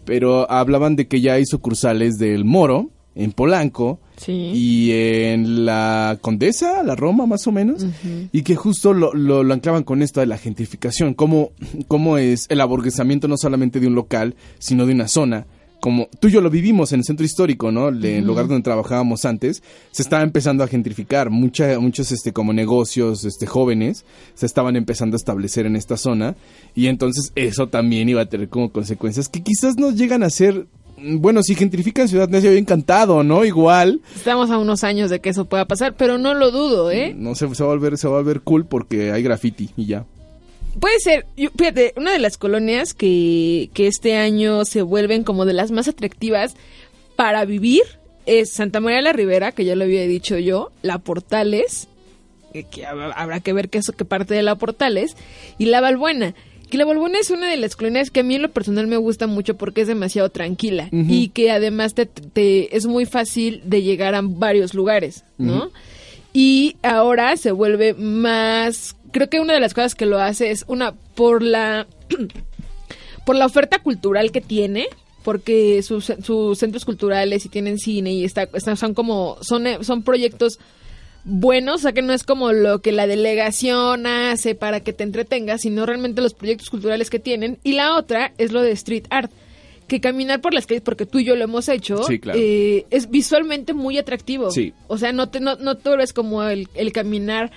Pero hablaban de que ya hay sucursales del Moro en Polanco Sí. y en la Condesa, la Roma más o menos, y que justo lo, lo, lo anclaban con esto de la gentrificación, cómo, cómo es el aburguesamiento no solamente de un local, sino de una zona como tú y yo lo vivimos en el centro histórico, ¿no? Le- El lugar donde trabajábamos antes, se estaba empezando a gentrificar. Mucha, muchos, este, como negocios, este, jóvenes, se estaban empezando a establecer en esta zona. Y entonces eso también iba a tener como consecuencias que quizás no llegan a ser, mm, bueno, si gentrifican Ciudad Necia, había encantado, ¿no? Igual. Estamos a unos años de que eso pueda pasar, pero no lo dudo, ¿eh? No se, se va a volver, se va a volver cool porque hay graffiti y ya. Puede ser, yo- fíjate, una de las colonias que, que este año se vuelven como de las más atractivas para vivir es Santa María la Ribera, que ya lo había dicho yo, La Portales, que, que hab- habrá que ver qué es qué parte de La Portales, y La Balbuena. Que La Balbuena es una de las colonias que a mí en lo personal me gusta mucho porque es demasiado tranquila y que además te, te- es muy fácil de llegar a varios lugares, ¿no? Y ahora se vuelve más. Creo que una de las cosas que lo hace es una por la por la oferta cultural que tiene, porque sus, sus centros culturales y tienen cine y está, está- son como son eh, son proyectos buenos, o sea que no es como lo que la delegación hace para que te entretengas, sino realmente los proyectos culturales que tienen. Y la otra es lo de street art, que caminar por las calles, porque tú y yo lo hemos hecho, Sí, claro. eh, es visualmente muy atractivo. Sí. O sea, no te, no, no tú ves como el, el caminar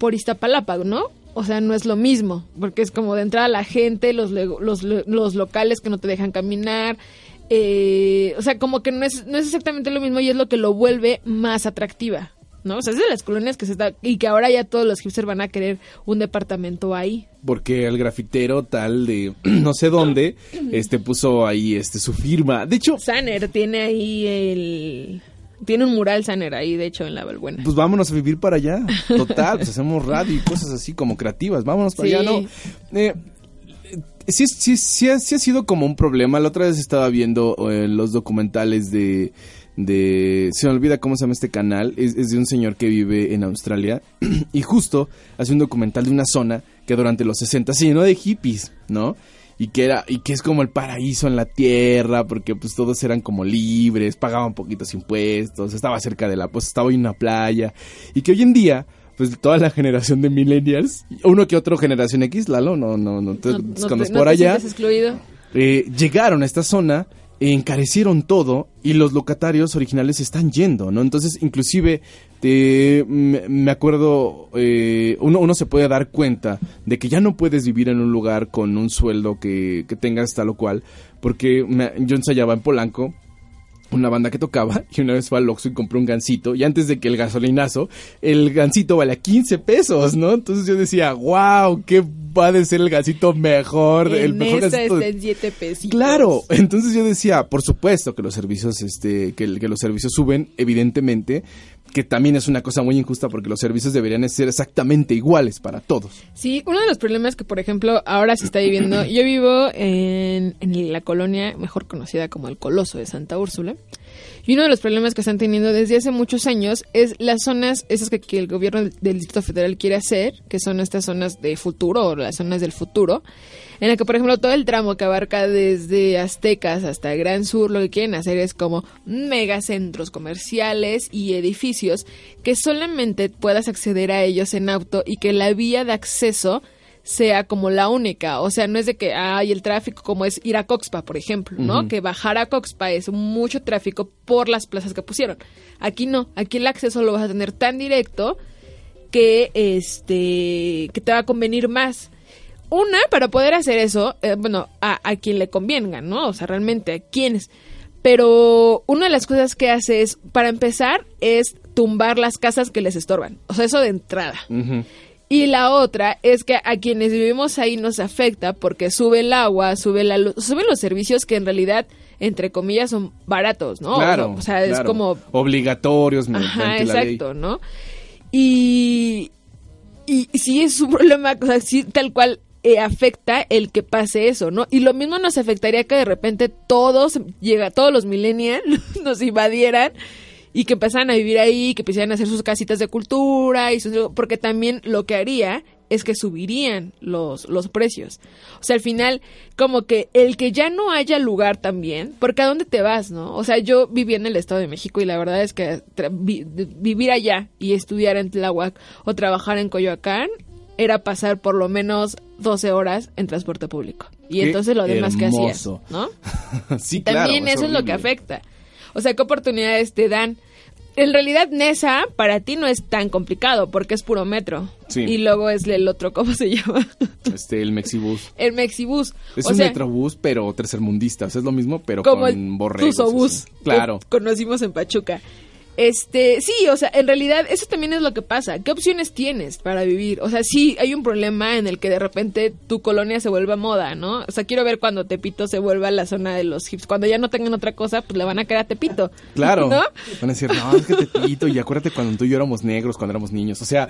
por Iztapalapa, ¿no? O sea, no es lo mismo, porque es como de entrada la gente, los, los, los locales que no te dejan caminar. eh, o sea, como que no es, no es exactamente lo mismo y es lo que lo vuelve más atractiva, ¿no? O sea, es de las colonias que se está... Y que ahora ya todos los hipsters van a querer un departamento ahí. Porque el grafitero tal de no sé dónde, este puso ahí este su firma. De hecho, Sanner tiene ahí el... Tiene un mural Sanner ahí, de hecho, en la Balbuena. pues vámonos a vivir para allá. Total, pues hacemos radio y cosas así como creativas. Vámonos para Sí. allá, ¿no? Eh, sí, sí, sí, ha, sí ha sido como un problema. La otra vez estaba viendo eh, los documentales de, de... Se me olvida cómo se llama este canal. Es, es de un señor que vive en Australia. y justo hace un documental de una zona que durante los 60 se llenó de hippies, ¿no? Y que, era, y que es como el paraíso en la tierra, porque pues todos eran como libres, pagaban poquitos impuestos, estaba cerca de la, pues estaba en una playa. Y que hoy en día, pues toda la generación de millennials, uno que otro generación X, Lalo, no, no, no te No- no te- no por te allá, excluido? eh, llegaron a esta zona, encarecieron todo y los locatarios originales están yendo, ¿no? Entonces, inclusive, eh, me, acuerdo, eh, uno, uno se puede dar cuenta de que ya no puedes vivir en un lugar con un sueldo que, que tengas tal o cual, porque me- yo ensayaba en Polanco, una banda que tocaba y una vez fue al Oxxo y compró un gancito y antes de que el gasolinazo, el gancito vale 15 pesos, ¿no? Entonces yo decía, wow, qué va de ser el gancito mejor, el mejor esta gancito está en siete pesitos. Claro, entonces yo decía, por supuesto que los servicios, este, que, que los servicios suben, evidentemente, que también es una cosa muy injusta porque los servicios deberían ser exactamente iguales para todos. Sí, uno de los problemas que, por ejemplo, ahora se está viviendo, yo vivo en, en la colonia mejor conocida como el Coloso de Santa Úrsula, y uno de los problemas que están teniendo desde hace muchos años es las zonas, esas que, que el gobierno del, del Distrito Federal quiere hacer, que son estas zonas de futuro o las zonas del futuro, en la que, por ejemplo, todo el tramo que abarca desde Aztecas hasta Gran Sur, lo que quieren hacer es como megacentros comerciales y edificios que solamente puedas acceder a ellos en auto y que la vía de acceso sea como la única, o sea, no es de que hay el tráfico como es ir a Coxpa, por ejemplo, ¿no? Que bajar a Coxpa es mucho tráfico por las plazas que pusieron. Aquí no, aquí el acceso lo vas a tener tan directo que este que te va a convenir más. Una, para poder hacer eso, eh, bueno, a, a quien le convenga, ¿no? O sea, realmente a quienes. Pero una de las cosas que hace es, para empezar, es tumbar las casas que les estorban. O sea, eso de entrada. Y la otra es que a quienes vivimos ahí nos afecta porque sube el agua, sube la luz, suben los servicios que en realidad, entre comillas, son baratos, ¿no? Claro. O sea, es claro. como Obligatorios, Ajá, la ley. exacto, ¿no? Y, y sí es un problema, o sea, sí tal cual eh, afecta el que pase eso, ¿no? Y lo mismo nos afectaría que de repente todos, llega, todos los millennials nos invadieran y que empezaran a vivir ahí, que empezaran a hacer sus casitas de cultura, y sus- porque también lo que haría es que subirían los, los precios. O sea, al final, como que el que ya no haya lugar también, porque a dónde te vas, ¿no? O sea, yo viví en el Estado de México y la verdad es que vivir allá y estudiar en Tláhuac o trabajar en Coyoacán era pasar por lo menos 12 horas en transporte público. Y Qué entonces lo demás que hacías. ¿no? sí, claro. También eso es lo que afecta. O sea, ¿qué oportunidades te dan? En realidad, Nesa para ti no es tan complicado porque es puro metro. Sí. Y luego es el otro, ¿cómo se llama? Este, el Mexibus. El Mexibus. Es o un sea, metrobús, pero tercermundista. O sea, es lo mismo, pero como con borregos. Tusobús. Claro. que conocimos en Pachuca. Este, sí, o sea, en realidad eso también es lo que pasa. ¿Qué opciones tienes para vivir? O sea, sí, hay un problema en el que de repente tu colonia se vuelva moda, ¿no? O sea, quiero ver cuando Tepito se vuelva la zona de los hips. Cuando ya no tengan otra cosa, pues le van a querer a Tepito. Claro. ¿No? Van a decir, no, es que Tepito, y acuérdate cuando tú y yo éramos negros, cuando éramos niños. O sea,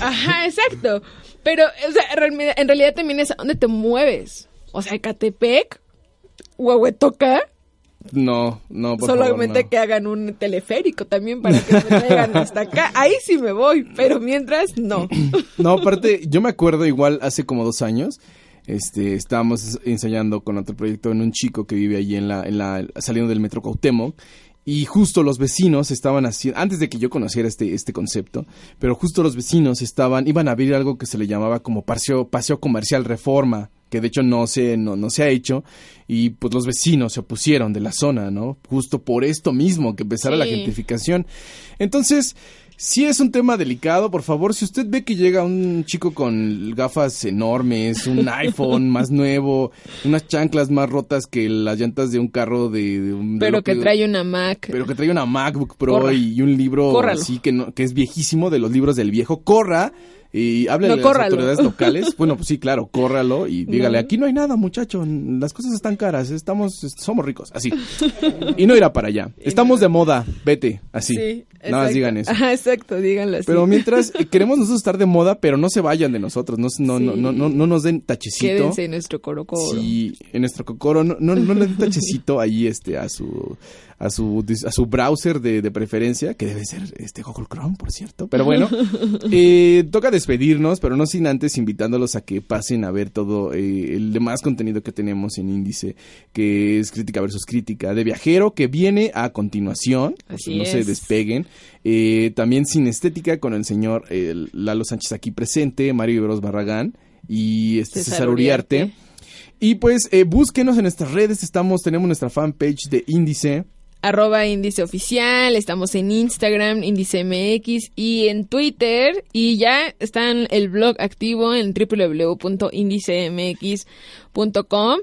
Ajá, exacto. Pero, o sea, en realidad, también es a dónde te mueves. O sea, Catepec, Huehuetoca, no, no, por solamente favor, no. que hagan un teleférico también para que me traigan hasta acá. Ahí sí me voy, pero mientras no. No, aparte, yo me acuerdo igual hace como dos años, este, estábamos ensayando con otro proyecto en un chico que vive allí en la, en la, saliendo del metro Cuauhtémoc. Y justo los vecinos estaban haciendo, antes de que yo conociera este, este concepto, pero justo los vecinos estaban, iban a abrir algo que se le llamaba como paseo, paseo comercial reforma, que de hecho no se, no, no se ha hecho, y pues los vecinos se opusieron de la zona, ¿no? Justo por esto mismo, que empezara la gentrificación. Entonces, sí es un tema delicado, por favor, si usted ve que llega un chico con gafas enormes, un iPhone más nuevo, unas chanclas más rotas que las llantas de un carro de, de un... de Pero que trae una Mac. pero que trae una MacBook Pro Corra. y un libro Córralo. así que, no- que es viejísimo de los libros del viejo, corra y hable No, de las autoridades locales. Bueno, pues sí, claro, córralo y dígale, No. aquí no hay nada, muchacho, las cosas están caras, estamos, somos ricos, así. Y no irá para allá. Estamos de moda, vete, así. Sí, Nada más digan eso. Ajá, exacto, díganlo así. Pero mientras queremos nosotros estar de moda, pero no se vayan de nosotros, no, no, no, no, no, no nos den tachecito. Quédense en nuestro coro coro. Sí, en nuestro cocoro, no, no, no le den tachecito ahí este a su a su a su browser de, de preferencia, que debe ser este Google Chrome, por cierto. Pero bueno, eh, toca despedirnos, pero no sin antes invitándolos a que pasen a ver todo eh, el demás contenido que tenemos en Índice, que es Crítica versus Crítica de Viajero, que viene a continuación. Así no se es. despeguen. Eh, también Sin Estética con el señor eh, Lalo Sánchez aquí presente, Mario Iberos Barragán y este César César, Uriarte. Uriarte. Y pues eh, búsquenos en nuestras redes, estamos, tenemos nuestra fanpage de Índice. Arroba Índice Oficial, estamos en Instagram, Índice MX y en Twitter. Y ya está el blog activo en www.indicemx.com.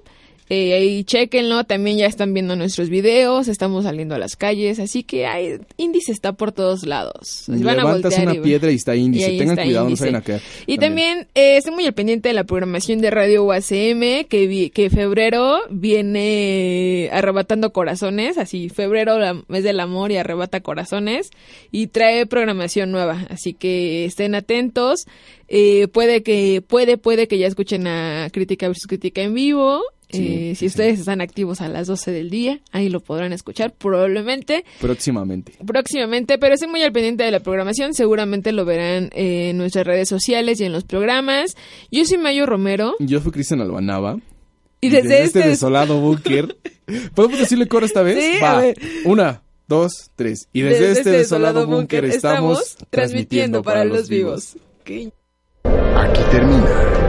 Eh, ahí chequenlo, también ya están viendo nuestros videos, estamos saliendo a las calles, así que hay, Índice está por todos lados. Van a Levantas voltear una y- piedra y está Índice. y Tengan está cuidado, Índice. no a caer. Y también eh, estoy muy al pendiente de la programación de Radio UACM, que, vi- que febrero viene arrebatando corazones, así febrero, la- mes del amor y arrebata corazones, y trae programación nueva, así que estén atentos. Eh, puede que, puede, puede que ya escuchen a Crítica versus Crítica en vivo. Sí, Eh, sí, si ustedes están activos a las 12 del día, ahí lo podrán escuchar probablemente Próximamente. próximamente, pero estoy muy al pendiente de la programación, seguramente lo verán eh, en nuestras redes sociales y en los programas. Yo soy Mayo Romero Yo fui Cristian Albanaba. y desde, este este... desolado búnker. ¿Podemos decirle coro esta vez? Sí, Va. a ver. Una, dos, tres. Y desde, este, desolado búnker estamos transmitiendo para los vivos. Aquí termina.